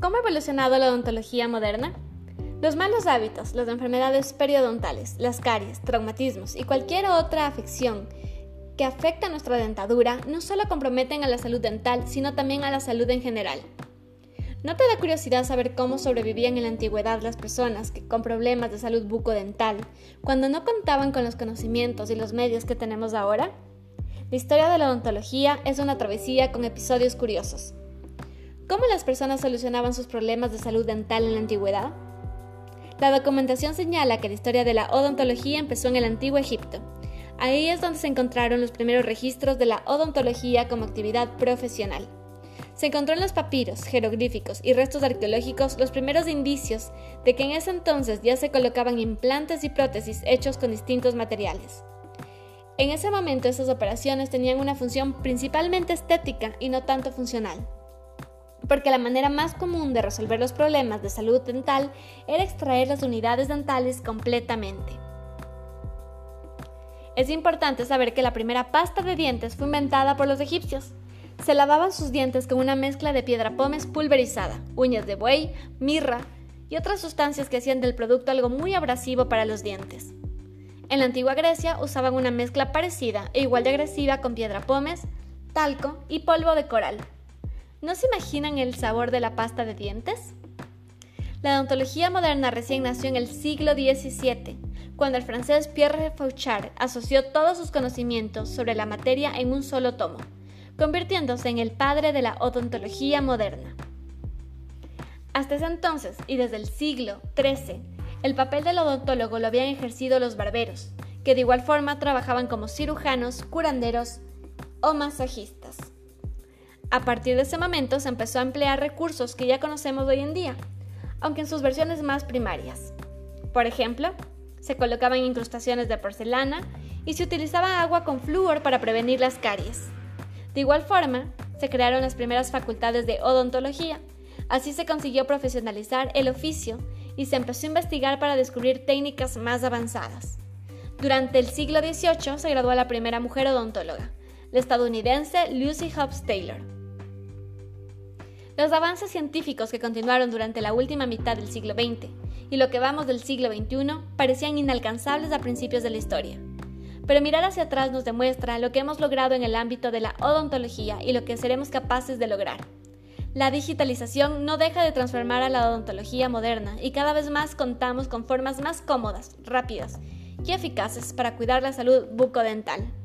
¿Cómo ha evolucionado la odontología moderna? Los malos hábitos, las enfermedades periodontales, las caries, traumatismos y cualquier otra afección que afecta a nuestra dentadura no solo comprometen a la salud dental, sino también a la salud en general. ¿No te da curiosidad saber cómo sobrevivían en la antigüedad las personas que, con problemas de salud bucodental cuando no contaban con los conocimientos y los medios que tenemos ahora? La historia de la odontología es una travesía con episodios curiosos. ¿Cómo las personas solucionaban sus problemas de salud dental en la antigüedad? La documentación señala que la historia de la odontología empezó en el antiguo Egipto. Ahí es donde se encontraron los primeros registros de la odontología como actividad profesional. Se encontró en los papiros, jeroglíficos y restos arqueológicos los primeros indicios de que en ese entonces ya se colocaban implantes y prótesis hechos con distintos materiales. En ese momento esas operaciones tenían una función principalmente estética y no tanto funcional porque la manera más común de resolver los problemas de salud dental era extraer las unidades dentales completamente. Es importante saber que la primera pasta de dientes fue inventada por los egipcios. Se lavaban sus dientes con una mezcla de piedra pómez pulverizada, uñas de buey, mirra y otras sustancias que hacían del producto algo muy abrasivo para los dientes. En la antigua Grecia usaban una mezcla parecida e igual de agresiva con piedra pómez, talco y polvo de coral. ¿No se imaginan el sabor de la pasta de dientes? La odontología moderna recién nació en el siglo XVII, cuando el francés Pierre Fauchard asoció todos sus conocimientos sobre la materia en un solo tomo, convirtiéndose en el padre de la odontología moderna. Hasta ese entonces, y desde el siglo XIII, el papel del odontólogo lo habían ejercido los barberos, que de igual forma trabajaban como cirujanos, curanderos o masajistas. A partir de ese momento se empezó a emplear recursos que ya conocemos hoy en día, aunque en sus versiones más primarias. Por ejemplo, se colocaban incrustaciones de porcelana y se utilizaba agua con flúor para prevenir las caries. De igual forma, se crearon las primeras facultades de odontología. Así se consiguió profesionalizar el oficio y se empezó a investigar para descubrir técnicas más avanzadas. Durante el siglo XVIII se graduó la primera mujer odontóloga, la estadounidense Lucy Hobbs Taylor. Los avances científicos que continuaron durante la última mitad del siglo XX y lo que vamos del siglo XXI parecían inalcanzables a principios de la historia. Pero mirar hacia atrás nos demuestra lo que hemos logrado en el ámbito de la odontología y lo que seremos capaces de lograr. La digitalización no deja de transformar a la odontología moderna y cada vez más contamos con formas más cómodas, rápidas y eficaces para cuidar la salud bucodental.